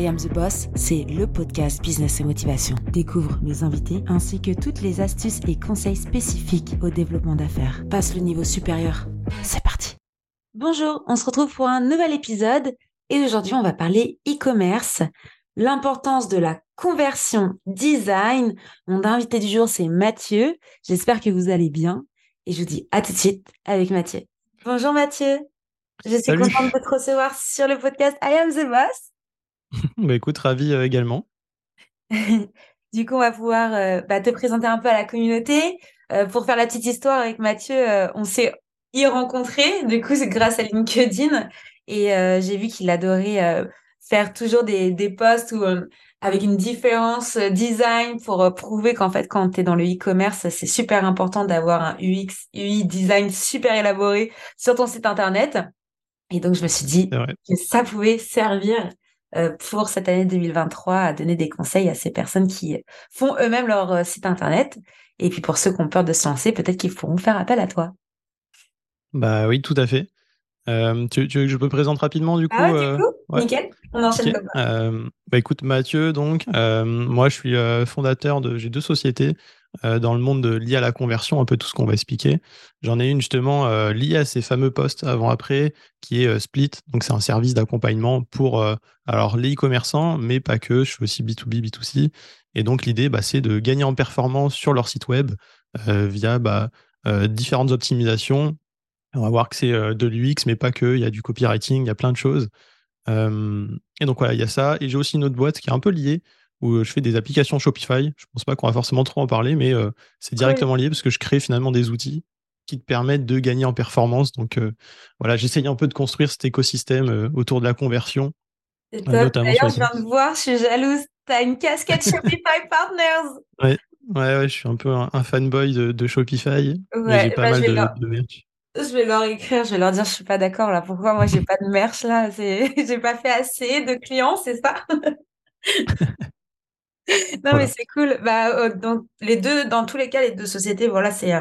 I Am the Boss, c'est le podcast Business et Motivation. Découvre mes invités ainsi que toutes les astuces et conseils spécifiques au développement d'affaires. Passe le niveau supérieur. C'est parti. Bonjour, on se retrouve pour un nouvel épisode et aujourd'hui on va parler e-commerce, l'importance de la conversion design. Mon invité du jour c'est Mathieu. J'espère que vous allez bien et je vous dis à tout de suite avec Mathieu. Bonjour Mathieu. Je suis contente de te recevoir sur le podcast I Am the Boss. bah écoute, ravi euh, également. du coup, on va pouvoir euh, bah, te présenter un peu à la communauté. Euh, pour faire la petite histoire avec Mathieu, on s'est y rencontré. Du coup, c'est grâce à LinkedIn. Et j'ai vu qu'il adorait faire toujours des, des posts où, avec une différence design pour prouver qu'en fait, quand tu es dans le e-commerce, c'est super important d'avoir un UX, UI design super élaboré sur ton site internet. Et donc, je me suis dit que ça pouvait servir pour cette année 2023 à donner des conseils à ces personnes qui font eux-mêmes leur euh, site internet. Et puis pour ceux qui ont peur de se lancer, peut-être qu'ils pourront faire appel à toi. Bah oui, tout à fait. Euh, tu, veux que je me présente rapidement du coup Ah ouais, du coup, nickel. On enchaîne comme ça. bah écoute, Mathieu, donc, moi je suis fondateur de, j'ai deux sociétés. Euh, dans le monde lié à la conversion, un peu tout ce qu'on va expliquer. J'en ai une justement euh, liée à ces fameux postes avant-après, qui est euh, Split. Donc c'est un service d'accompagnement pour alors les e-commerçants, mais pas que. Je fais aussi B2B, B2C. Et donc l'idée, bah, c'est de gagner en performance sur leur site web via bah, différentes optimisations. On va voir que c'est de l'UX, mais pas que. Il y a du copywriting, il y a plein de choses. et donc voilà, il y a ça. Et j'ai aussi une autre boîte qui est un peu liée, où euh, je fais des applications Shopify. Je pense pas qu'on va forcément trop en parler, mais euh, c'est directement lié parce que je crée finalement des outils qui te permettent de gagner en performance. Donc euh, voilà, j'essaye un peu de construire cet écosystème autour de la conversion. D'ailleurs, je viens de voir, je suis jalouse. Tu as une casquette Shopify Partners. Ouais, ouais, ouais, je suis un peu un, fanboy de, Shopify. Ouais, j'ai pas bah, mal de, leur... Je vais leur écrire, je vais leur dire je suis pas d'accord là. Pourquoi moi j'ai pas de merch là? J'ai pas fait assez de clients, c'est ça? non, mais c'est cool. Bah, euh, donc, les deux, dans tous les cas, les deux sociétés, voilà, c'est euh,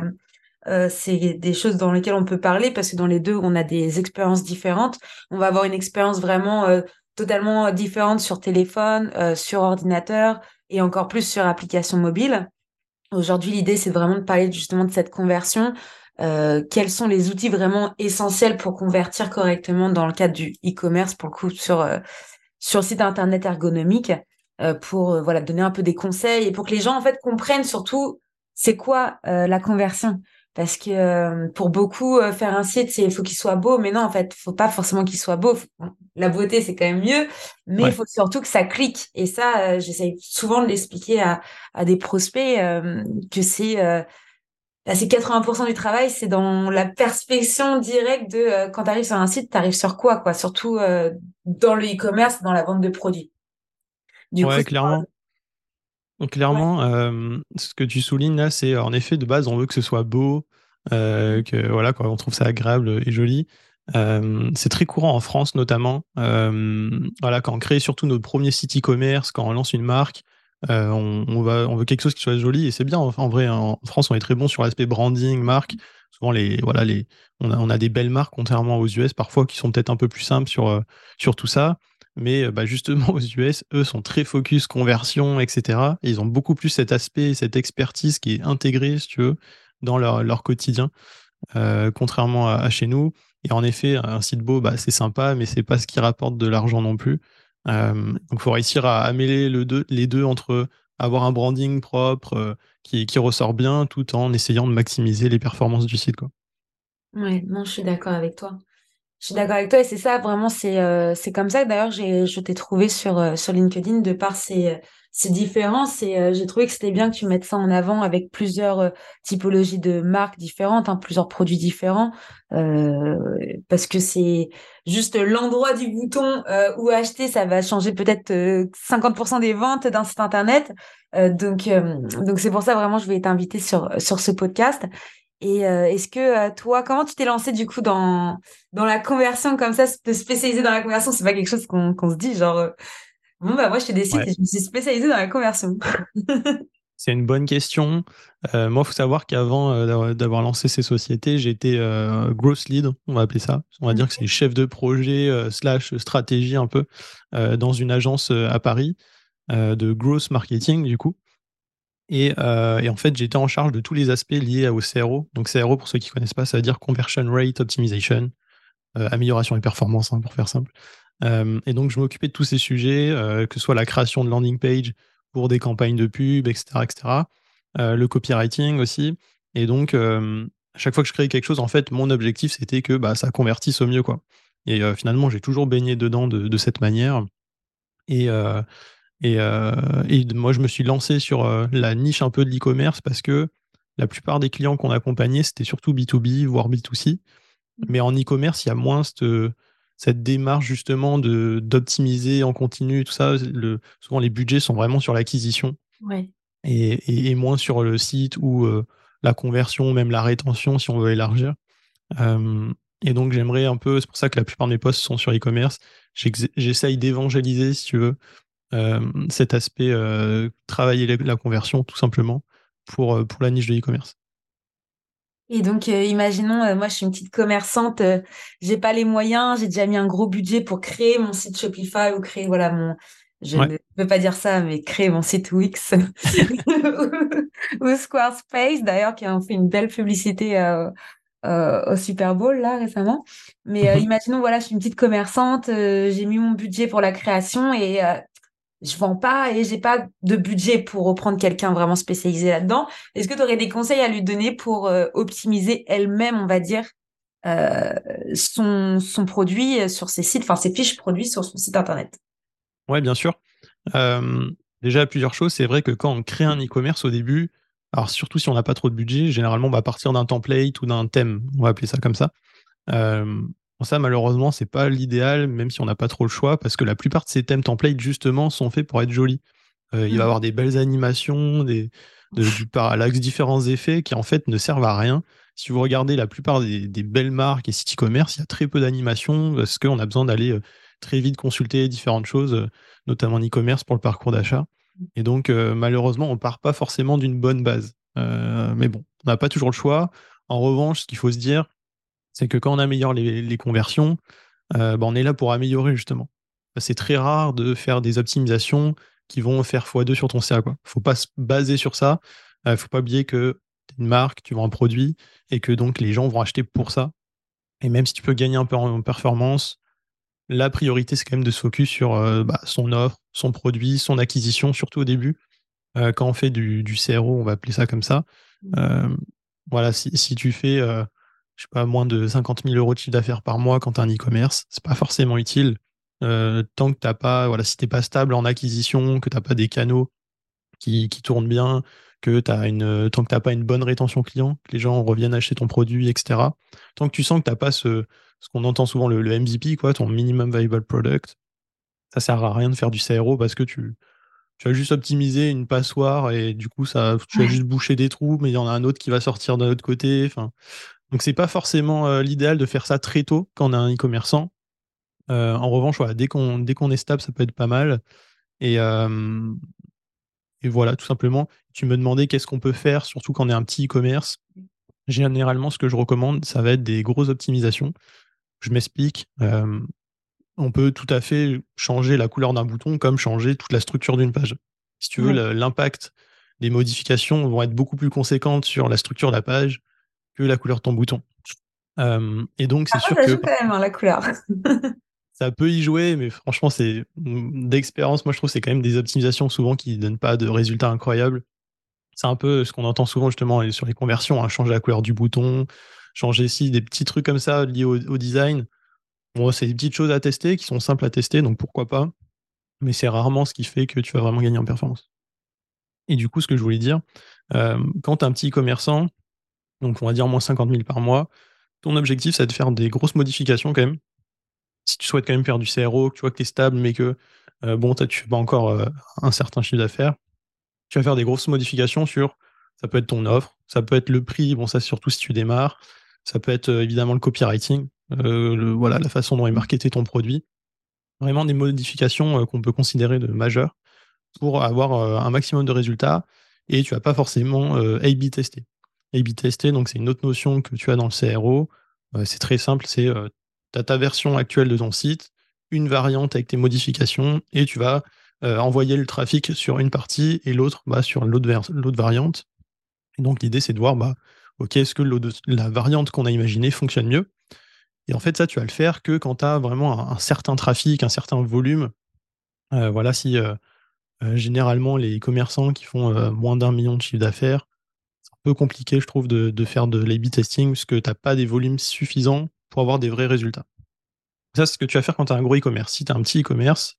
euh, c'est des choses dans lesquelles on peut parler parce que dans les deux, on a des expériences différentes. On va avoir une expérience vraiment totalement différente sur téléphone, sur ordinateur et encore plus sur application mobile. Aujourd'hui, l'idée, c'est vraiment de parler justement de cette conversion. quels sont les outils vraiment essentiels pour convertir correctement dans le cadre du e-commerce, pour le coup, sur, sur site internet ergonomique? Pour euh, voilà donner un peu des conseils et pour que les gens en fait comprennent surtout c'est quoi euh, la conversion. Parce que pour beaucoup faire un site c'est il faut qu'il soit beau mais non en fait faut pas forcément qu'il soit beau. La beauté c'est quand même mieux mais il faut surtout que ça clique. Et ça j'essaie souvent de l'expliquer à, à des prospects que c'est bah, c'est 80% du travail, c'est dans la perspection directe de quand tu arrives sur un site, tu arrives sur quoi quoi, surtout dans le e-commerce, dans la vente de produits ouais, clairement. Clairement, euh, ce que tu soulignes là, c'est en effet de base, on veut que ce soit beau, euh, que voilà, quoi, on trouve ça agréable et joli. Euh, c'est très courant en France notamment. voilà, quand on crée surtout notre premier site e-commerce, quand on lance une marque, on, va, on veut quelque chose qui soit joli et c'est bien. En, vrai, en France, on est très bon sur l'aspect branding, marque. Souvent, les, voilà, les, on, a, on a des belles marques, contrairement aux US parfois, qui sont peut-être un peu plus simples sur, sur tout ça. Mais euh, bah, justement, aux US, eux sont très focus conversion, etc. ils ont beaucoup plus cet aspect, cette expertise qui est intégrée, si tu veux, dans leur, leur quotidien, euh, contrairement à, chez nous. Et en effet, un site beau, bah, c'est sympa, mais c'est pas ce qui rapporte de l'argent non plus. Euh, donc, il faut réussir à, mêler le deux, les deux entre avoir un branding propre qui, qui, ressort bien, tout en essayant de maximiser les performances du site. Quoi. Ouais, non, je suis d'accord avec toi. Je suis d'accord avec toi et c'est ça vraiment c'est euh, c'est comme ça que d'ailleurs je t'ai trouvé sur euh, sur LinkedIn de par ces ces différences et euh, j'ai trouvé que c'était bien que tu mettes ça en avant avec plusieurs typologies de marques différentes hein, plusieurs produits différents parce que c'est juste l'endroit du bouton où acheter ça va changer peut-être 50% des ventes d'un site internet. Donc donc c'est pour ça vraiment je vais t'inviter sur sur ce podcast et euh, est-ce que euh, toi, comment tu t'es lancé du coup dans, dans la conversion comme ça, te spécialiser dans la conversion, c'est pas quelque chose qu'on se dit, genre, euh, bon, bah moi je fais des sites et je me suis spécialisée dans la conversion. C'est une bonne question. Euh, moi, il faut savoir qu'avant euh, d'avoir lancé ces sociétés, j'étais euh, growth lead, on va appeler ça. On va dire que c'est chef de projet slash stratégie un peu dans une agence à Paris de growth marketing du coup. Et, en fait, j'étais en charge de tous les aspects liés au CRO. Donc CRO, pour ceux qui ne connaissent pas, ça veut dire Conversion Rate Optimization, amélioration des performances, hein, pour faire simple. et donc, je m'occupais de tous ces sujets, que ce soit la création de landing page, pour des campagnes de pub, etc. etc. Euh, le copywriting aussi. Et donc, euh, à chaque fois que je créais quelque chose, en fait, mon objectif, c'était que bah, ça convertisse au mieux. Quoi. Et euh, finalement, j'ai toujours baigné dedans de, cette manière. Et, et, et, moi, je me suis lancé sur la niche un peu de l'e-commerce parce que la plupart des clients qu'on accompagnait, c'était surtout B2B, voire B2C. Mmh. Mais en e-commerce, il y a moins cette, cette démarche justement de d'optimiser en continu, tout ça. Le, souvent, les budgets sont vraiment sur l'acquisition et, et, moins sur le site ou euh, la conversion, même la rétention, si on veut élargir. Euh, et donc, j'aimerais un peu, c'est pour ça que la plupart de mes posts sont sur e-commerce. J'essaye d'évangéliser, si tu veux, euh, cet aspect, travailler la, conversion, tout simplement, pour, pour la niche de e-commerce. Et donc, euh, imaginons, euh, moi, je suis une petite commerçante, euh, j'ai pas les moyens, j'ai déjà mis un gros budget pour créer mon site Shopify ou créer, voilà, mon, je ne peux pas dire ça, mais créer mon site Wix ou, Squarespace, d'ailleurs, qui ont fait une belle publicité au Super Bowl, là, récemment. Mais mhm. imaginons, voilà, je suis une petite commerçante, j'ai mis mon budget pour la création et je vends pas et j'ai pas de budget pour reprendre quelqu'un vraiment spécialisé là-dedans. Est-ce que tu aurais des conseils à lui donner pour euh, optimiser elle-même, on va dire, euh, son, son produit sur ses sites, enfin ses fiches produits sur son site internet? Ouais, bien sûr. Euh, déjà, plusieurs choses. C'est vrai que quand on crée un e-commerce au début, alors surtout si on n'a pas trop de budget, généralement, on va partir d'un template ou d'un thème, on va appeler ça comme ça. Bon, ça, malheureusement, c'est pas l'idéal, même si on n'a pas trop le choix, parce que la plupart de ces thèmes templates, justement, sont faits pour être jolis. Euh, il va y mmh. avoir des belles animations, des, du parallaxe, différents effets qui, en fait, ne servent à rien. Si vous regardez la plupart des, belles marques et sites e-commerce, il y a très peu d'animations parce qu'on a besoin d'aller euh, très vite consulter différentes choses, euh, notamment en e-commerce pour le parcours d'achat. Et donc, malheureusement, on part pas forcément d'une bonne base. mais bon, on n'a pas toujours le choix. En revanche, ce qu'il faut se dire, c'est que quand on améliore les, conversions, euh, bah, on est là pour améliorer justement. C'est très rare de faire des optimisations qui vont faire x2 sur ton CA. Il ne faut pas se baser sur ça. Il euh, ne faut pas oublier que tu es une marque, tu vends un produit et que donc les gens vont acheter pour ça. Et même si tu peux gagner un peu en performance, la priorité, c'est quand même de se focus sur euh, bah, son offre, son produit, son acquisition, surtout au début. quand on fait du, CRO, on va appeler ça comme ça. Voilà, si, tu fais je sais pas, moins de 50 000 euros de chiffre d'affaires par mois quand tu as un e-commerce, c'est pas forcément utile. Euh, tant que t'as pas, voilà, si t'es pas stable en acquisition, que t'as pas des canaux qui, tournent bien, que as une, tant que t'as pas une bonne rétention client, que les gens reviennent acheter ton produit, etc. Tant que tu sens que t'as pas ce, ce qu'on entend souvent le, MVP, quoi, ton minimum viable product, ça sert à rien de faire du CRO parce que tu, tu as juste optimisé une passoire et du coup ça, tu as juste bouché des trous, mais il y en a un autre qui va sortir de l'autre côté. Enfin, donc c'est pas forcément euh, l'idéal de faire ça très tôt quand on est un e-commerçant. Euh, en revanche, voilà, dès qu'on dès qu'on est stable, ça peut être pas mal. Et, euh, et voilà, tout simplement. Tu me demandais qu'est-ce qu'on peut faire, surtout quand on est un petit e-commerce. Généralement, ce que je recommande, ça va être des grosses optimisations. Je m'explique. on peut tout à fait changer la couleur d'un bouton comme changer toute la structure d'une page. Si tu veux, l'impact des modifications vont être beaucoup plus conséquentes sur la structure de la page la couleur de ton bouton. Euh, et donc, c'est sûr que. quand même, hein, la couleur. ça peut y jouer, mais franchement, c'est d'expérience. Moi, je trouve c'est quand même des optimisations souvent qui ne donnent pas de résultats incroyables. C'est un peu ce qu'on entend souvent justement sur les conversions, hein, changer la couleur du bouton, changer ici des petits trucs comme ça liés au, design. Bon, c'est des petites choses à tester qui sont simples à tester, donc pourquoi pas. Mais c'est rarement ce qui fait que tu vas vraiment gagner en performance. Et du coup, ce que je voulais dire, euh, quand un petit commerçant, donc on va dire moins 50 000 par mois. Ton objectif, c'est de faire des grosses modifications quand même. Si tu souhaites quand même faire du CRO, que tu vois que tu es stable, mais que euh, bon, tu fais pas encore euh, un certain chiffre d'affaires, tu vas faire des grosses modifications sur, ça peut être ton offre, ça peut être le prix, bon ça surtout si tu démarres, ça peut être euh, évidemment le copywriting, voilà, la façon dont est marketé ton produit. Vraiment des modifications qu'on peut considérer de majeures pour avoir un maximum de résultats et tu vas pas forcément A-B tester. A-B tester, donc c'est une autre notion que tu as dans le CRO. c'est très simple, c'est tu as ta version actuelle de ton site, une variante avec tes modifications, et tu vas envoyer le trafic sur une partie et l'autre bah, sur l'autre variante. Et donc l'idée c'est de voir, bah, ok, est-ce que la variante qu'on a imaginée fonctionne mieux? Et en fait, ça, tu vas le faire que quand tu as vraiment un, certain trafic, un certain volume. voilà, si généralement les commerçants qui font moins d'un million de chiffre d'affaires, un peu compliqué, je trouve, de, faire de l'A-B testing parce que tu n'as pas des volumes suffisants pour avoir des vrais résultats. Ça, c'est ce que tu vas faire quand tu as un gros e-commerce. Si tu as un petit e-commerce,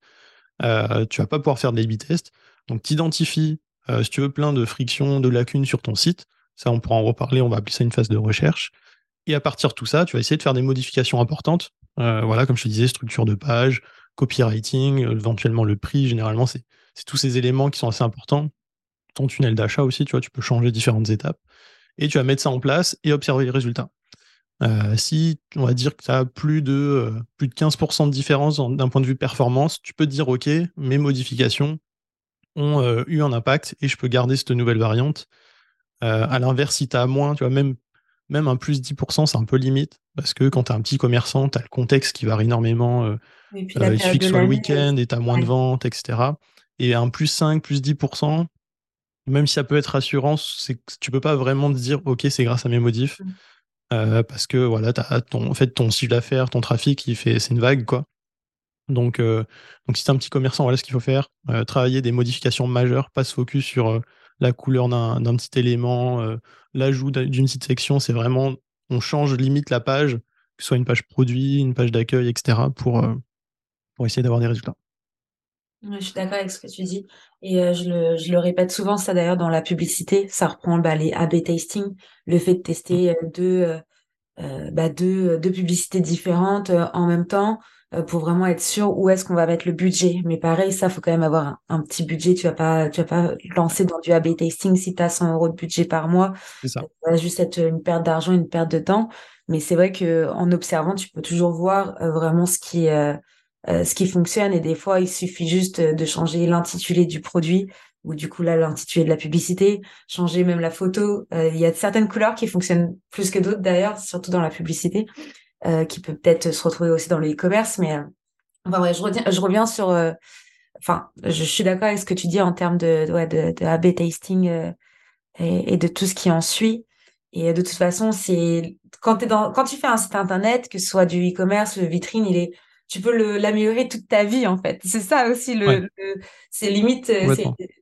euh, tu vas pas pouvoir faire de l'A-B test. Donc, tu identifies, euh, si tu veux, plein de frictions, de lacunes sur ton site. Ça, on pourra en reparler. On va appeler ça une phase de recherche. Et à partir de tout ça, tu vas essayer de faire des modifications importantes. Euh, voilà, comme je te disais, structure de page, copywriting, éventuellement le prix. Généralement, c'est tous ces éléments qui sont assez importants. Ton tunnel d'achat aussi, tu vois, tu peux changer différentes étapes. Et tu vas mettre ça en place et observer les résultats. Euh, si on va dire que tu as plus de, euh, plus de 15% de différence d'un point de vue performance, tu peux te dire OK, mes modifications ont euh, eu un impact et je peux garder cette nouvelle variante. à l'inverse, si tu as moins, tu vois, même, même un plus 10%, c'est un peu limite parce que quand tu es un petit commerçant, tu as le contexte qui varie énormément. il suffit que ce soit le week-end et tu as moins de ventes, etc. Et un plus 5, plus 10%, même si ça peut être rassurant, c'est tu peux pas vraiment te dire OK, c'est grâce à mes modifs. Mmh. Euh, parce que voilà, as ton, en fait, ton chiffre d'affaires, ton trafic, il fait, c'est une vague, quoi. Donc, euh, donc si tu es un petit commerçant, voilà ce qu'il faut faire. Euh, travailler des modifications majeures, pas se focus sur la couleur d'un petit élément, l'ajout d'une petite section. C'est vraiment, on change limite la page, que ce soit une page produit, une page d'accueil, etc., pour, pour essayer d'avoir des résultats. Je suis d'accord avec ce que tu dis. Et je, le, je, le, répète souvent, ça d'ailleurs dans la publicité, ça reprend bah, les A-B testing, le fait de tester deux, euh, bah, deux, deux, publicités différentes en même temps pour vraiment être sûr où est-ce qu'on va mettre le budget. Mais pareil, ça, faut quand même avoir un, petit budget. Tu vas pas, tu vas pas lancer dans du A-B testing si tu as 100 euros de budget par mois. C'est ça. Ça va juste être une perte d'argent, une perte de temps. Mais c'est vrai que en observant, tu peux toujours voir vraiment ce qui euh, ce qui fonctionne. Et des fois, il suffit juste de changer l'intitulé du produit ou du coup là l'intitulé de la publicité, changer même la photo. Euh, il y a certaines couleurs qui fonctionnent plus que d'autres d'ailleurs, surtout dans la publicité, euh, qui peut peut-être se retrouver aussi dans le e-commerce. Mais enfin, ouais, je, reviens, je reviens sur. Enfin, je suis d'accord avec ce que tu dis en termes de, ouais, de, de A/B tasting et, et, de tout ce qui en suit. Et de toute façon, c'est quand, quand tu fais un site internet, que ce soit du e-commerce, vitrine, il est tu peux l'améliorer toute ta vie en fait. C'est ça aussi le, c'est limite euh,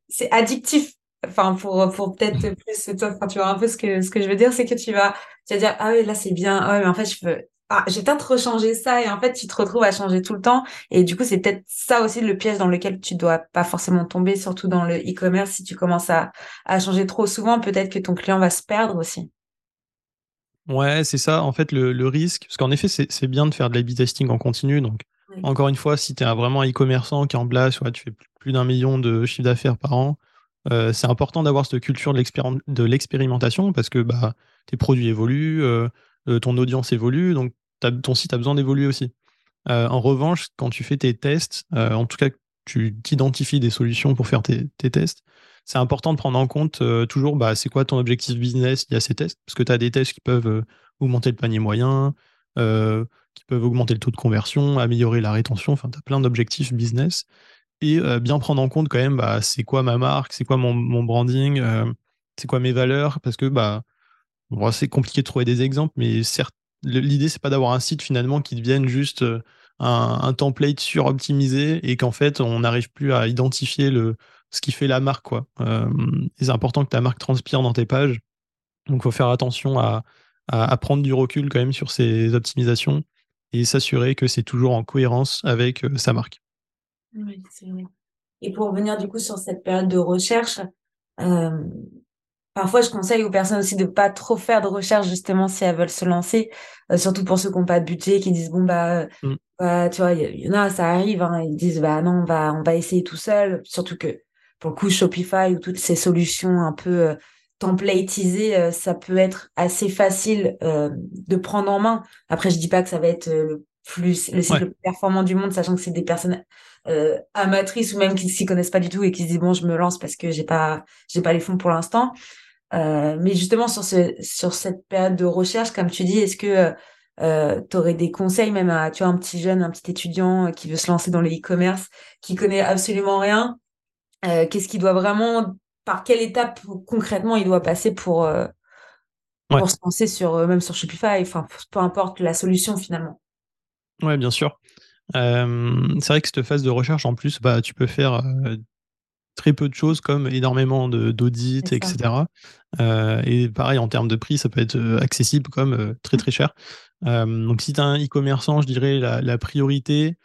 c'est addictif. Enfin pour pour peut-être plus toi enfin, tu vois un peu ce que ce que je veux dire c'est que tu vas tu vas dire ah oui là c'est bien ah ouais mais en fait je peux ah j'ai peut-être rechanger ça et en fait tu te retrouves à changer tout le temps et du coup c'est peut-être ça aussi le piège dans lequel tu dois pas forcément tomber surtout dans le e-commerce si tu commences à à changer trop souvent peut-être que ton client va se perdre aussi. Ouais, c'est ça. En fait, le, risque, parce qu'en effet, c'est bien de faire de l'A-B testing en continu. Donc, encore une fois, si tu es vraiment un e-commerçant qui est en place, ouais, tu fais plus d'un million de chiffre d'affaires par an, euh, c'est important d'avoir cette culture de l'expérimentation parce que bah, tes produits évoluent, euh, euh, ton audience évolue, donc ton site a besoin d'évoluer aussi. en revanche, quand tu fais tes tests, en tout cas, tu t'identifies des solutions pour faire tes tests, c'est important de prendre en compte euh, toujours bah, c'est quoi ton objectif business y a ces tests, parce que tu as des tests qui peuvent euh, augmenter le panier moyen, euh, qui peuvent augmenter le taux de conversion, améliorer la rétention, enfin tu as plein d'objectifs business. Et bien prendre en compte quand même bah, c'est quoi ma marque, c'est quoi mon, branding, c'est quoi mes valeurs, parce que bah, c'est compliqué de trouver des exemples, mais l'idée c'est pas d'avoir un site finalement qui devienne juste un, un template suroptimisé et qu'en fait on n'arrive plus à identifier le, ce qui fait la marque. quoi. Euh, c'est important que ta marque transpire dans tes pages. Donc, il faut faire attention à, à, prendre du recul quand même sur ces optimisations et s'assurer que c'est toujours en cohérence avec euh, sa marque. Oui, c'est vrai. Et pour revenir du coup sur cette période de recherche, euh, parfois je conseille aux personnes aussi de pas trop faire de recherche justement si elles veulent se lancer, surtout pour ceux qui n'ont pas de budget, qui disent bon bah, mm. bah tu vois, il y, en a, ça arrive, hein, ils disent bah non, on va, on va essayer tout seul, surtout que pour le coup, Shopify ou toutes ces solutions un peu euh, templatisées, euh, ça peut être assez facile euh, de prendre en main. Après, je dis pas que ça va être le plus le site le plus performant du monde, sachant que c'est des personnes amatrices ou même qui s'y connaissent pas du tout et qui se disent bon je me lance parce que j'ai pas j'ai pas les fonds pour l'instant mais justement sur ce sur cette période de recherche comme tu dis est-ce que euh, tu aurais des conseils même à tu vois, un petit jeune, un petit étudiant qui veut se lancer dans le e-commerce, qui connaît absolument rien, euh, qu'est-ce qu'il doit vraiment, par quelle étape concrètement il doit passer pour, euh, pour se lancer sur, euh, même sur Shopify, enfin, peu importe la solution finalement. Ouais, bien sûr. c'est vrai que cette phase de recherche, en plus, bah, tu peux faire très peu de choses comme énormément d'audits, etc. et pareil, en termes de prix, ça peut être accessible comme très très cher. donc si tu as un e-commerçant, je dirais la, priorité,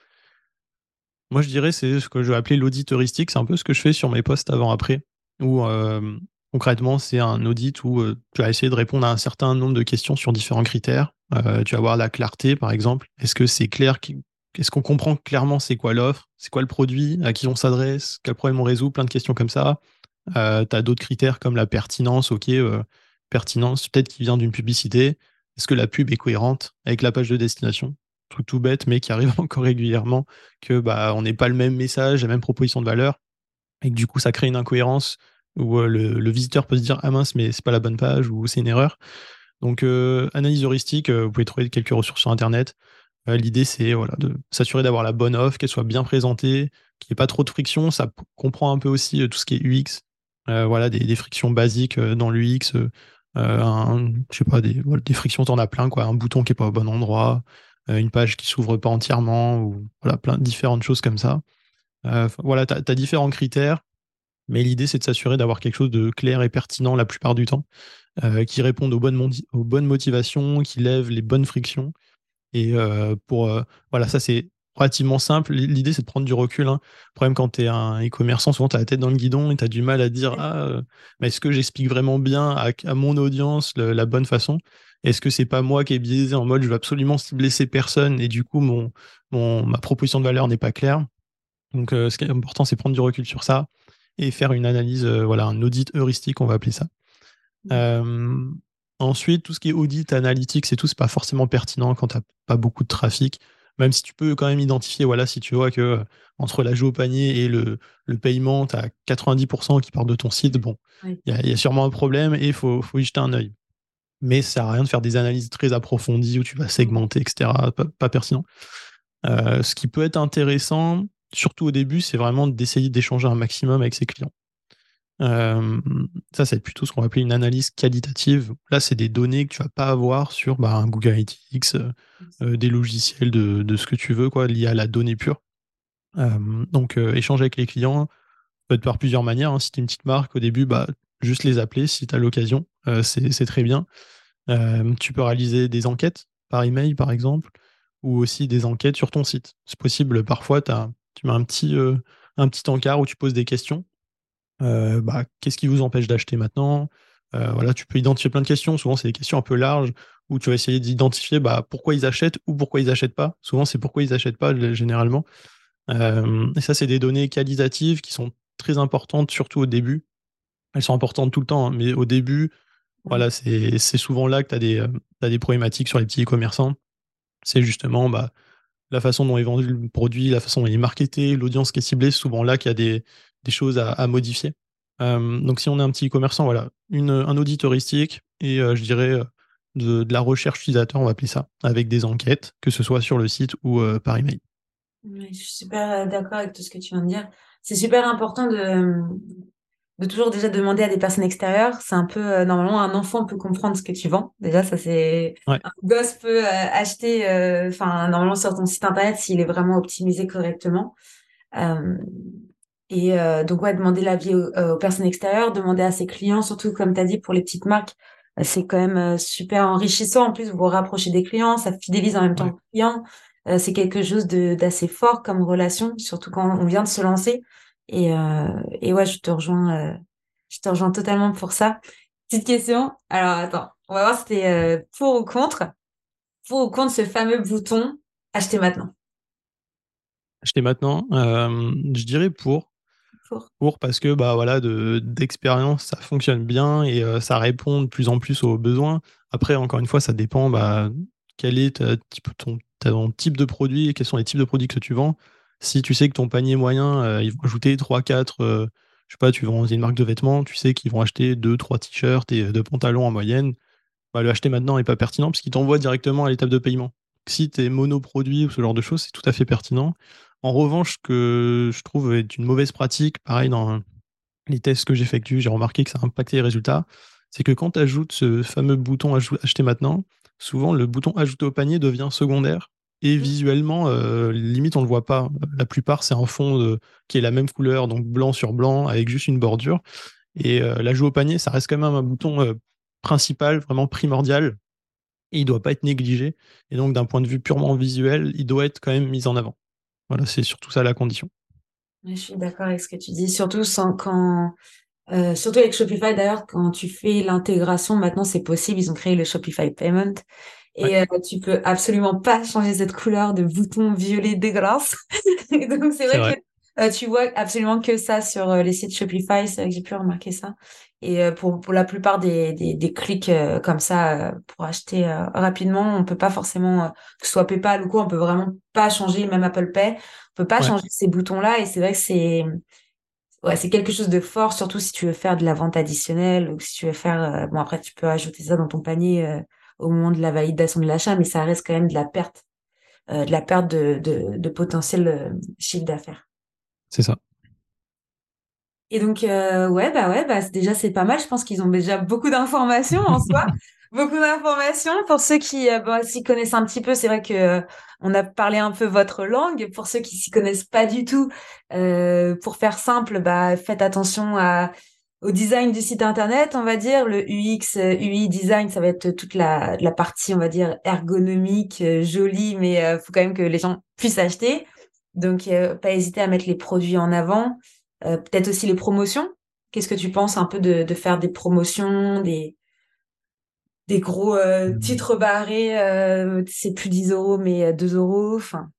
moi je dirais c'est ce que je vais appeler l'audit heuristique, c'est un peu ce que je fais sur mes posts avant-après, où concrètement c'est un audit où tu vas essayer de répondre à un certain nombre de questions sur différents critères. tu vas voir la clarté par exemple, est-ce que c'est clair est-ce qu'on comprend clairement c'est quoi l'offre, c'est quoi le produit, à qui on s'adresse, quel problème on résout, plein de questions comme ça. Euh, tu as d'autres critères comme la pertinence, ok, euh, pertinence, peut-être qui vient d'une publicité. Est-ce que la pub est cohérente avec la page de destination? Truc tout bête, mais qui arrive encore régulièrement, que bah on n'est pas le même message, la même proposition de valeur, et que du coup ça crée une incohérence où euh, le, visiteur peut se dire ah mince mais c'est pas la bonne page ou c'est une erreur. Donc analyse heuristique, vous pouvez trouver quelques ressources sur internet. Euh, l'idée, c'est de s'assurer d'avoir la bonne offre, qu'elle soit bien présentée, qu'il n'y ait pas trop de friction. Ça comprend un peu aussi euh, tout ce qui est UX. Euh, voilà, des, frictions basiques dans l'UX. je sais pas, des, des frictions, t'en as plein, quoi. Un bouton qui n'est pas au bon endroit, une page qui s'ouvre pas entièrement, ou voilà, plein de différentes choses comme ça. voilà, tu as, différents critères, mais l'idée, c'est de s'assurer d'avoir quelque chose de clair et pertinent la plupart du temps, qui réponde aux bonnes, aux bonnes motivations, qui lève les bonnes frictions. Et euh, pour euh, voilà, ça c'est relativement simple. L'idée, c'est de prendre du recul. Hein. Le problème, quand tu es un e-commerçant, souvent, tu as la tête dans le guidon et tu as du mal à dire Ah, euh, mais est-ce que j'explique vraiment bien à, mon audience la bonne façon? Est-ce que c'est pas moi qui est biaisé en mode je veux absolument cibler ces personnes et du coup, mon, mon, ma proposition de valeur n'est pas claire? Donc, ce qui est important, c'est prendre du recul sur ça et faire une analyse, voilà, un audit heuristique, on va appeler ça. Mmh. Ensuite, tout ce qui est audit, analytique, c'est tout, c'est pas forcément pertinent quand tu n'as pas beaucoup de trafic. Même si tu peux quand même identifier, voilà, si tu vois que euh, entre la joue au panier et le, paiement, tu as 90% qui part de ton site, bon, il y, a sûrement un problème et il faut, y jeter un œil. Mais ça sert à rien de faire des analyses très approfondies où tu vas segmenter, etc. Pas, pertinent. Euh, ce qui peut être intéressant, surtout au début, c'est vraiment d'essayer d'échanger un maximum avec ses clients. Euh, ça, c'est plutôt ce qu'on va appeler une analyse qualitative. Là, c'est des données que tu vas pas avoir sur bah, un Google Analytics, euh, euh, des logiciels de, ce que tu veux, quoi, liés à la donnée pure. donc, échanger avec les clients peut être par plusieurs manières. Hein. Si tu es une petite marque, au début, bah, juste les appeler si tu as l'occasion. c'est très bien. Tu peux réaliser des enquêtes par email, par exemple, ou aussi des enquêtes sur ton site. C'est possible, parfois, tu mets un petit, un petit encart où tu poses des questions euh, bah, qu'est-ce qui vous empêche d'acheter maintenant? Euh, voilà, tu peux identifier plein de questions. Souvent, c'est des questions un peu larges où tu vas essayer d'identifier bah, pourquoi ils achètent ou pourquoi ils n'achètent pas. Souvent, c'est pourquoi ils n'achètent pas, généralement. Euh, et ça, c'est des données qualitatives qui sont très importantes, surtout au début. Elles sont importantes tout le temps, hein, mais au début, voilà, c'est souvent là que tu as, des, as des problématiques sur les petits commerçants. C'est justement bah, la façon dont est vendu le produit, la façon dont il est marketé, l'audience qui est ciblée, c'est souvent là qu'il y a des, des choses à, modifier. Euh, donc si on est un petit commerçant, voilà, une, un audit heuristique et euh, je dirais euh, de, de, la recherche utilisateur, on va appeler ça, avec des enquêtes, que ce soit sur le site ou par email. je suis super d'accord avec tout ce que tu viens de dire. C'est super important de, de toujours déjà demander à des personnes extérieures. C'est un peu, normalement, un enfant peut comprendre ce que tu vends. Déjà, ça c'est... Un gosse peut acheter, enfin, normalement sur ton site internet s'il est vraiment optimisé correctement. Et euh, donc, ouais, demander l'avis aux, euh, aux, personnes extérieures, demander à ses clients, surtout comme tu as dit, pour les petites marques, euh, c'est quand même super enrichissant. En plus, vous vous rapprochez des clients, ça fidélise en même temps le client. c'est quelque chose d'assez fort comme relation, surtout quand on vient de se lancer. Et, et ouais, je te rejoins, je te rejoins totalement pour ça. Petite question. Alors, attends, on va voir si c'était pour ou contre. Pour ou contre ce fameux bouton acheter maintenant. Acheter maintenant, je dirais pour pour. parce que bah voilà d'expérience ça fonctionne bien et euh, ça répond de plus en plus aux besoins. Après encore une fois ça dépend bah, quel est ton, type de produit quels sont les types de produits que tu vends. Si tu sais que ton panier moyen, ils vont ajouter 3, 4, je sais pas, tu vends une marque de vêtements, tu sais qu'ils vont acheter 2, 3 t-shirts et 2 pantalons en moyenne, bah, le acheter maintenant n'est pas pertinent parce qu'il t'envoie directement à l'étape de paiement. Si tu es monoproduit ou ce genre de choses, c'est tout à fait pertinent. En revanche, ce que je trouve est une mauvaise pratique, pareil dans les tests que j'effectue, j'ai remarqué que ça a impacté les résultats, c'est que quand tu ajoutes ce fameux bouton acheter maintenant, souvent le bouton ajouter au panier devient secondaire et mmh. visuellement, euh, limite, on ne le voit pas. La plupart, c'est un fond qui est la même couleur, donc blanc sur blanc, avec juste une bordure. Et euh, l'ajout au panier, ça reste quand même un bouton euh, principal, vraiment primordial. Et il ne doit pas être négligé. Et donc, d'un point de vue purement visuel, il doit être quand même mis en avant. Voilà, c'est surtout ça la condition. Je suis d'accord avec ce que tu dis, surtout sans quand. Euh, surtout avec Shopify, d'ailleurs, quand tu fais l'intégration, maintenant c'est possible, ils ont créé le Shopify Payment. Et euh, tu peux absolument pas changer cette couleur de bouton violet dégueulasse. donc c'est vrai, que euh, tu vois absolument que ça sur les sites Shopify, c'est vrai que j'ai pu remarquer ça. Et euh, pour, pour la plupart des, des, des clics euh, comme ça, euh, pour acheter rapidement, on peut pas forcément, que ce soit PayPal ou quoi, on peut vraiment pas changer, même Apple Pay, on peut pas changer ces boutons-là. Et c'est vrai que c'est ouais, c'est quelque chose de fort, surtout si tu veux faire de la vente additionnelle ou si tu veux faire... bon, après, tu peux ajouter ça dans ton panier au moment de la validation de l'achat, mais ça reste quand même de la perte, de la perte de, de, de potentiel chiffre d'affaires. C'est ça. Et donc, euh, ouais, bah ouais, bah déjà c'est pas mal. Je pense qu'ils ont déjà beaucoup d'informations en soi, beaucoup d'informations pour ceux qui euh, bah, s'y connaissent un petit peu. C'est vrai que euh, on a parlé un peu votre langue. Pour ceux qui s'y connaissent pas du tout, pour faire simple, bah faites attention à au design du site internet, on va dire. Le UX, UI design, ça va être toute la, la partie, on va dire, ergonomique, jolie, mais il faut quand même que les gens puissent acheter. Donc, pas hésiter à mettre les produits en avant. Euh, peut-être aussi les promotions. Qu'est-ce que tu penses un peu de, de faire des promotions, des, des gros euh, mmh. titres barrés, euh, c'est plus 10 euros mais 2 euros. Enfin,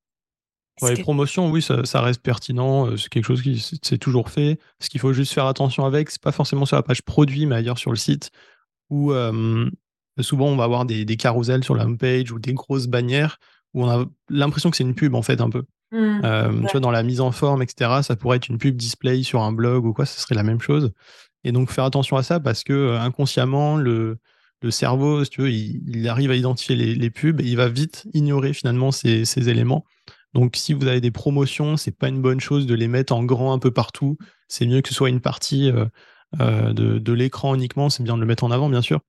les promotions, oui, ça, ça, reste pertinent. C'est quelque chose qui s'est toujours fait. Ce qu'il faut juste faire attention avec, c'est pas forcément sur la page produit, mais ailleurs sur le site, où souvent on va avoir des, des carousels sur la homepage ou des grosses bannières où on a l'impression que c'est une pub en fait un peu. Mmh. Euh, tu vois, dans la mise en forme, etc., ça pourrait être une pub display sur un blog ou quoi, ce serait la même chose. Et donc, faire attention à ça parce que euh, inconsciemment, le, le cerveau, si tu veux, il, arrive à identifier les, pubs et il va vite ignorer finalement ces, ces éléments. Donc, si vous avez des promotions, c'est pas une bonne chose de les mettre en grand un peu partout. C'est mieux que ce soit une partie euh, de, de l'écran uniquement. C'est bien de le mettre en avant, bien sûr.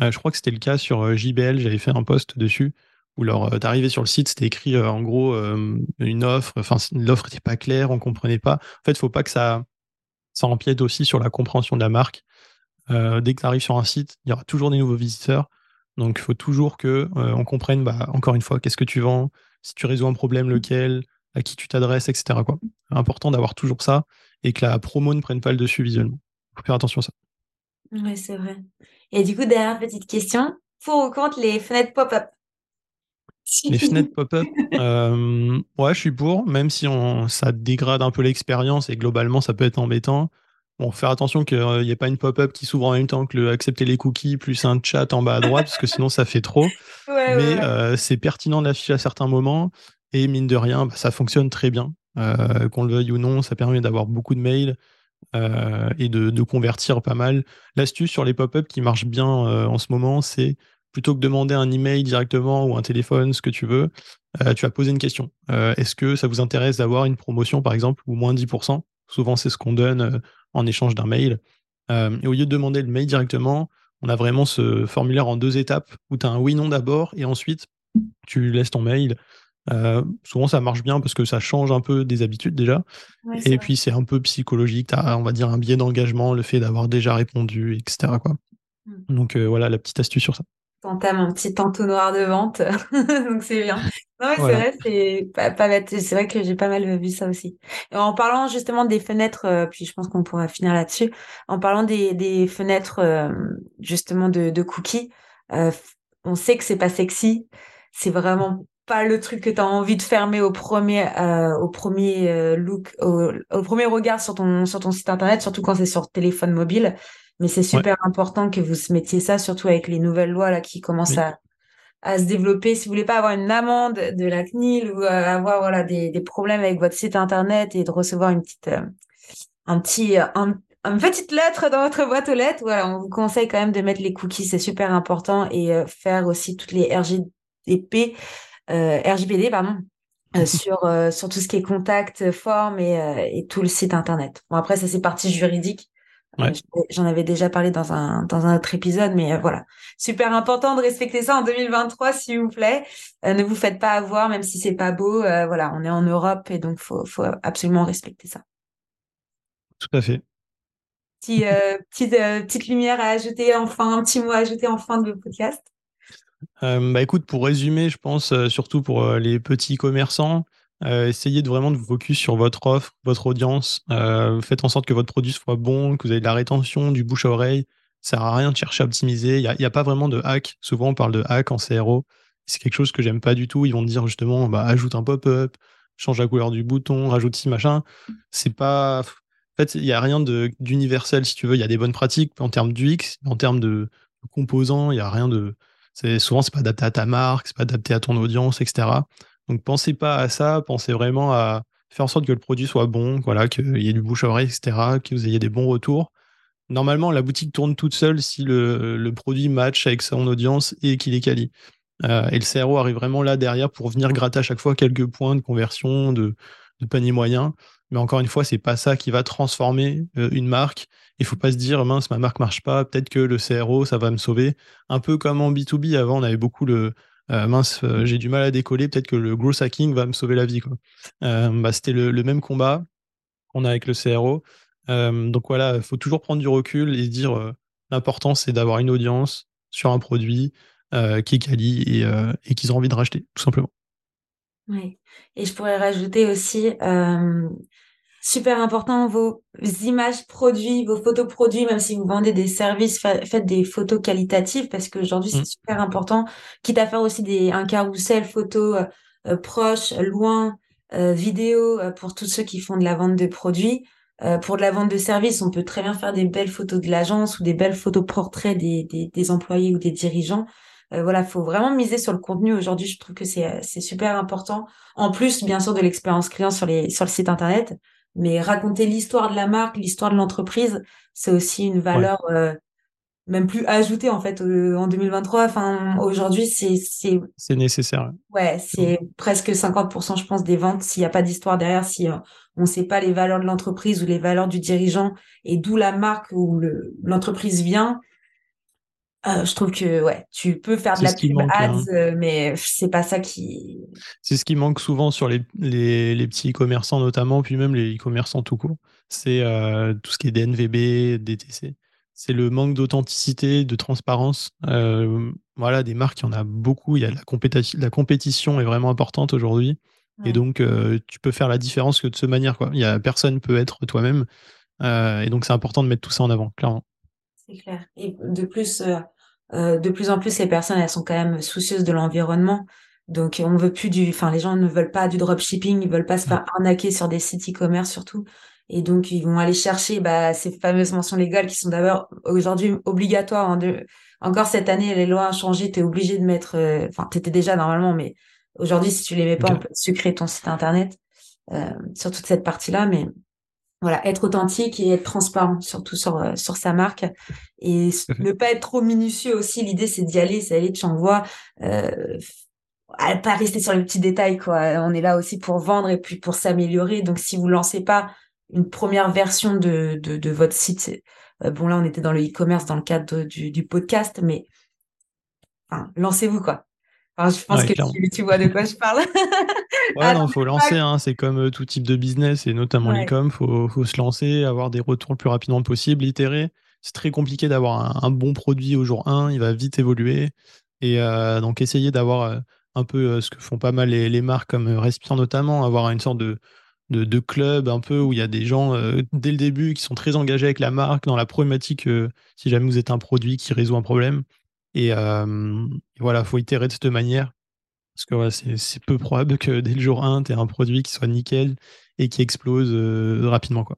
je crois que c'était le cas sur JBL. J'avais fait un post dessus où leur euh, d'arriver sur le site, c'était écrit euh, en gros euh, une offre, enfin l'offre n'était pas claire, on comprenait pas. En fait, faut pas que ça, ça empiète aussi sur la compréhension de la marque. dès que tu arrives sur un site, il y aura toujours des nouveaux visiteurs. Donc, il faut toujours que on comprenne, bah, encore une fois, qu'est-ce que tu vends, si tu résous un problème, lequel, à qui tu t'adresses, etc. Quoi. Important d'avoir toujours ça et que la promo ne prenne pas le dessus visuellement. Il faut faire attention à ça. Oui, c'est vrai. Et du coup, dernière petite question. Pour ou contre les fenêtres pop-up? Les fenêtres pop-up, euh, ouais, je suis pour, même si on, ça dégrade un peu l'expérience et globalement ça peut être embêtant. Bon, faire attention qu'il n'y ait pas une pop-up qui s'ouvre en même temps que le accepter les cookies plus un chat en bas à droite, parce que sinon ça fait trop. Mais euh, c'est pertinent d'afficher à certains moments et mine de rien, bah, ça fonctionne très bien. Euh, qu'on le veuille ou non, ça permet d'avoir beaucoup de mails et de, de, convertir pas mal. L'astuce sur les pop-up qui marche bien en ce moment, c'est plutôt que demander un email directement ou un téléphone, ce que tu veux, euh, tu vas poser une question. Euh, est-ce que ça vous intéresse d'avoir une promotion, par exemple, ou moins 10% Souvent, c'est ce qu'on donne euh, en échange d'un mail. et au lieu de demander le mail directement, on a vraiment ce formulaire en deux étapes où tu as un oui-non d'abord et ensuite tu laisses ton mail. souvent, ça marche bien parce que ça change un peu des habitudes déjà. et puis, c'est un peu psychologique. Tu as, on va dire, un biais d'engagement, le fait d'avoir déjà répondu, etc. Quoi. Mmh. Donc, voilà la petite astuce sur ça t'entames un petit entonnoir de vente, donc c'est bien. Non, c'est vrai, c'est pas, pas bête. C'est vrai que j'ai pas mal vu ça aussi. Et en parlant justement des fenêtres, euh, puis je pense qu'on pourra finir là-dessus. En parlant des, des fenêtres euh, justement de, de cookies, euh, on sait que c'est pas sexy. C'est vraiment pas le truc que tu as envie de fermer au premier au premier look au, au, premier regard sur ton sur ton site internet surtout quand c'est sur téléphone mobile mais c'est super important que vous se mettiez ça, surtout avec les nouvelles lois là qui commencent à, à se développer, si vous voulez pas avoir une amende de la CNIL ou avoir voilà des, des, problèmes avec votre site internet et de recevoir une petite un petit un, une petite lettre dans votre boîte aux lettres, voilà, on vous conseille quand même de mettre les cookies, c'est super important et faire aussi toutes les RGDP, RGPD pardon, euh, sur, euh, sur tout ce qui est contact, forme et, euh, et tout le site internet. Bon, après, ça, c'est partie juridique. J'en avais déjà parlé dans un, dans un autre épisode, mais voilà. Super important de respecter ça en 2023, s'il vous plaît. ne vous faites pas avoir, même si c'est pas beau. voilà, on est en Europe et donc faut, faut absolument respecter ça. Tout à fait. Petit, petite, petite lumière à ajouter enfin, un petit mot à ajouter en fin de podcast. Euh, bah écoute, pour résumer, je pense euh, surtout pour euh, les petits commerçants, essayez de vraiment de vous focus sur votre offre, votre audience. faites en sorte que votre produit soit bon, que vous avez de la rétention, du bouche à oreille. Ça sert à rien de chercher à optimiser. Il n'y a, pas vraiment de hack. Souvent, on parle de hack en CRO. C'est quelque chose que j'aime pas du tout. Ils vont dire justement, bah, ajoute un pop-up, change la couleur du bouton, rajoute ci, machin. C'est pas. En fait, il n'y a rien d'universel, si tu veux. Il y a des bonnes pratiques en termes d'UX, en termes de composants, il n'y a rien de souvent c'est pas adapté à ta marque, c'est pas adapté à ton audience, etc. Donc pensez pas à ça, pensez vraiment à faire en sorte que le produit soit bon, voilà, qu'il y ait du bouche à oreille, etc., que vous ayez des bons retours. Normalement, la boutique tourne toute seule si le, produit match avec son audience et qu'il est quali. Euh, et le CRO arrive vraiment là derrière pour venir gratter à chaque fois quelques points de conversion, de, de panier moyen. Mais encore une fois, c'est pas ça qui va transformer euh, une marque. Il faut pas se dire mince, ma marque marche pas, peut-être que le CRO ça va me sauver. Un peu comme en B2B avant, on avait beaucoup le euh, mince, euh, j'ai du mal à décoller, peut-être que le gros hacking va me sauver la vie. Bah, c'était le, même combat qu'on a avec le CRO. donc voilà, il faut toujours prendre du recul et se dire l'important c'est d'avoir une audience sur un produit qui est quali et, et qu'ils ont envie de racheter, tout simplement. Oui. Et je pourrais rajouter aussi, euh, super important, vos images produits, vos photos produits, même si vous vendez des services, faites des photos qualitatives parce qu'aujourd'hui, c'est mmh. super important. Quitte à faire aussi des, un carrousel photo euh, euh, proche, loin, vidéo pour tous ceux qui font de la vente de produits. pour de la vente de services, on peut très bien faire des belles photos de l'agence ou des belles photos portraits des, des, des employés ou des dirigeants. Euh, voilà, faut vraiment miser sur le contenu. Aujourd'hui, je trouve que c'est euh, c'est super important. En plus, bien sûr, de l'expérience client sur les sur le site internet, mais raconter l'histoire de la marque, l'histoire de l'entreprise, c'est aussi une valeur euh, même plus ajoutée en fait en 2023. Enfin, aujourd'hui, c'est c'est c'est nécessaire. Ouais, c'est presque 50%, je pense, des ventes. S'il n'y a pas d'histoire derrière, si on ne sait pas les valeurs de l'entreprise ou les valeurs du dirigeant et d'où la marque ou l'entreprise vient, euh, je trouve que ouais, tu peux faire de la pub ads, hein. euh, mais c'est pas ça qui. C'est ce qui manque souvent sur les, les, petits e-commerçants notamment, puis même les e-commerçants tout court. C'est euh, tout ce qui est DNVB, DTC. C'est le manque d'authenticité, de transparence. voilà, des marques, il y en a beaucoup. Il y a la, compétition, la compétition est vraiment importante aujourd'hui. Et donc, tu peux faire la différence que de cette manière. Quoi. Il y a, personne peut être toi-même. et donc, c'est important de mettre tout ça en avant, clairement. C'est clair. Et de plus, euh, euh, de plus en plus, les personnes, elles sont quand même soucieuses de l'environnement. Donc, on veut plus du, enfin, les gens ne veulent pas du dropshipping, ils veulent pas se faire arnaquer sur des sites e-commerce surtout. Et donc, ils vont aller chercher bah, ces fameuses mentions légales qui sont d'abord aujourd'hui obligatoires. Hein, encore cette année, les lois ont changé, tu es obligé de mettre, euh, enfin, tu étais déjà normalement, mais aujourd'hui, si tu les mets pas, on peut sucrer ton site internet sur toute cette partie-là. Mais voilà, être authentique et être transparent, surtout sur, euh, sur sa marque. Et ne pas être trop minutieux aussi. L'idée, c'est d'y aller, c'est aller, tu envoies. Euh, pas rester sur les petits détails, quoi. On est là aussi pour vendre et puis pour s'améliorer. Donc, si vous lancez pas une première version de, de, de votre site, euh, bon, là, on était dans le e-commerce dans le cadre du, du podcast, mais enfin, lancez-vous, quoi je pense que tu, vois de quoi je parle. ouais, non, faut lancer. Hein, c'est comme euh, tout type de business et notamment l'e-com. Faut, faut se lancer, avoir des retours le plus rapidement possible, itérer. C'est très compliqué d'avoir un, bon produit au jour 1. Il va vite évoluer. Et euh, donc, essayer d'avoir euh, un peu ce que font pas mal les, marques comme Respire notamment, avoir une sorte de, de, club un peu où il y a des gens dès le début qui sont très engagés avec la marque dans la problématique si jamais vous êtes un produit qui résout un problème et, voilà, il faut itérer de cette manière. Parce que c'est peu probable que dès le jour 1, tu aies un produit qui soit nickel et qui explose rapidement. Quoi.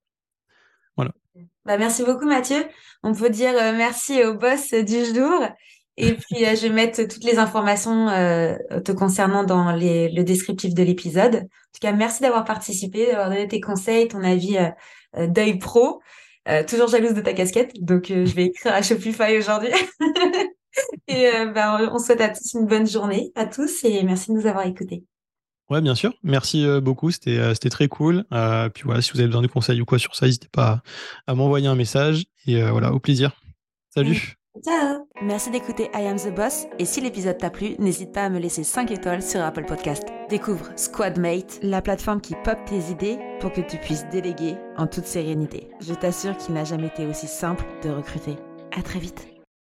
Voilà. Bah, merci beaucoup, Mathieu. On peut dire merci au boss du jour. Et puis, je vais mettre toutes les informations te concernant dans le descriptif de l'épisode. En tout cas, merci d'avoir participé, d'avoir donné tes conseils, ton avis d'œil pro. toujours jalouse de ta casquette, donc je vais écrire à Shopify aujourd'hui. et ben, on souhaite à tous une bonne journée, à tous, et merci de nous avoir écoutés. Ouais, bien sûr. Merci euh, beaucoup. C'était euh, c'était très cool. Euh, puis voilà, si vous avez besoin de conseils ou quoi sur ça, n'hésitez pas à, m'envoyer un message. Et voilà, au plaisir. Salut. Ciao. Merci d'écouter I Am the Boss. Et si l'épisode t'a plu, n'hésite pas à me laisser 5 étoiles sur Apple Podcast. Découvre Squadmate, la plateforme qui pop tes idées pour que tu puisses déléguer en toute sérénité. Je t'assure qu'il n'a jamais été aussi simple de recruter. À très vite.